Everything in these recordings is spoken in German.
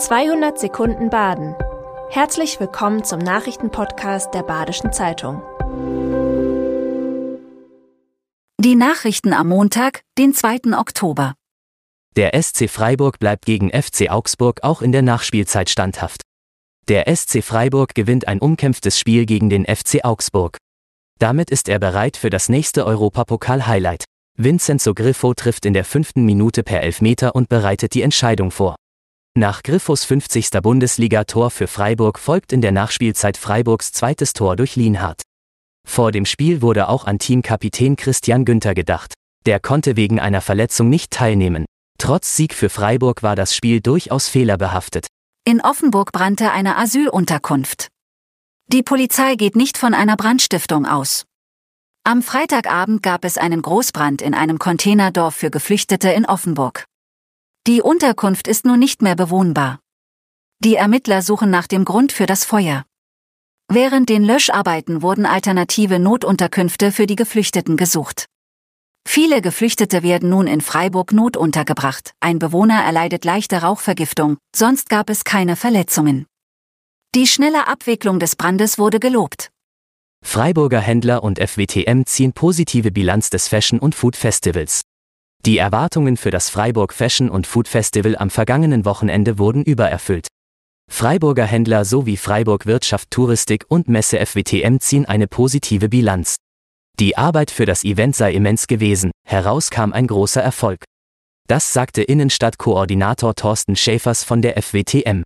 200 Sekunden Baden. Herzlich willkommen zum Nachrichtenpodcast der Badischen Zeitung. Die Nachrichten am Montag, den 2. Oktober. Der SC Freiburg bleibt gegen FC Augsburg auch in der Nachspielzeit standhaft. Der SC Freiburg gewinnt ein umkämpftes Spiel gegen den FC Augsburg. Damit ist er bereit für das nächste Europapokal-Highlight. Vincenzo Griffo trifft in der fünften Minute per Elfmeter und bereitet die Entscheidung vor. Nach Griffos 50. Bundesliga-Tor für Freiburg folgt in der Nachspielzeit Freiburgs zweites Tor durch Lienhardt. Vor dem Spiel wurde auch an Teamkapitän Christian Günther gedacht. Der konnte wegen einer Verletzung nicht teilnehmen. Trotz Sieg für Freiburg war das Spiel durchaus fehlerbehaftet. In Offenburg brannte eine Asylunterkunft. Die Polizei geht nicht von einer Brandstiftung aus. Am Freitagabend gab es einen Großbrand in einem Containerdorf für Geflüchtete in Offenburg. Die Unterkunft ist nun nicht mehr bewohnbar. Die Ermittler suchen nach dem Grund für das Feuer. Während den Löscharbeiten wurden alternative Notunterkünfte für die Geflüchteten gesucht. Viele Geflüchtete werden nun in Freiburg notuntergebracht, ein Bewohner erleidet leichte Rauchvergiftung, sonst gab es keine Verletzungen. Die schnelle Abwicklung des Brandes wurde gelobt. Freiburger Händler und FWTM ziehen positive Bilanz des Fashion und Food Festivals. Die Erwartungen für das Freiburg Fashion und Food Festival am vergangenen Wochenende wurden übererfüllt. Freiburger Händler sowie Freiburg Wirtschaft Touristik und Messe FWTM ziehen eine positive Bilanz. Die Arbeit für das Event sei immens gewesen, heraus kam ein großer Erfolg. Das sagte Innenstadtkoordinator Thorsten Schäfers von der FWTM.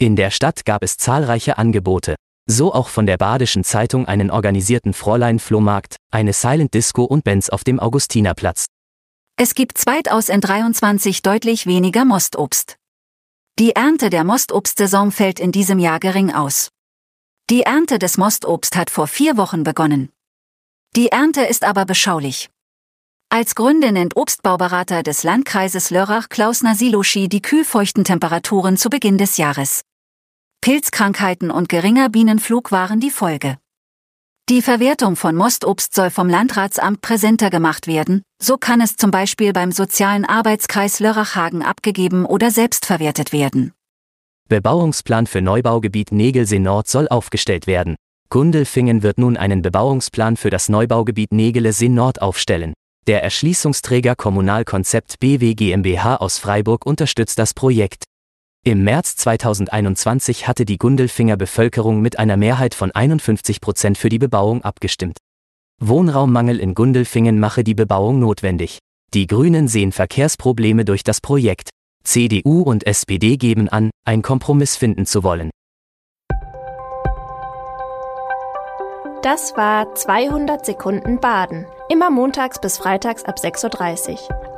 In der Stadt gab es zahlreiche Angebote, so auch von der Badischen Zeitung einen organisierten Fräulein-Flohmarkt, eine Silent Disco und Bands auf dem Augustinerplatz. Es gibt zweitaus in 23 deutlich weniger Mostobst. Die Ernte der Mostobstsaison fällt in diesem Jahr gering aus. Die Ernte des Mostobst hat vor vier Wochen begonnen. Die Ernte ist aber beschaulich. Als Gründe nennt Obstbauberater des Landkreises Lörrach Klaus Nasiloschi die kühlfeuchten Temperaturen zu Beginn des Jahres. Pilzkrankheiten und geringer Bienenflug waren die Folge. Die Verwertung von Mostobst soll vom Landratsamt präsenter gemacht werden, so kann es zum Beispiel beim sozialen Arbeitskreis Lörrachhagen abgegeben oder selbst verwertet werden. Bebauungsplan für Neubaugebiet Negelsee Nord soll aufgestellt werden. Gundelfingen wird nun einen Bebauungsplan für das Neubaugebiet Negelsee Nord aufstellen. Der Erschließungsträger Kommunalkonzept BW GmbH aus Freiburg unterstützt das Projekt. Im März 2021 hatte die Gundelfinger Bevölkerung mit einer Mehrheit von 51 Prozent für die Bebauung abgestimmt. Wohnraummangel in Gundelfingen mache die Bebauung notwendig. Die Grünen sehen Verkehrsprobleme durch das Projekt. CDU und SPD geben an, einen Kompromiss finden zu wollen. Das war 200 Sekunden Baden. Immer montags bis freitags ab 6.30 Uhr.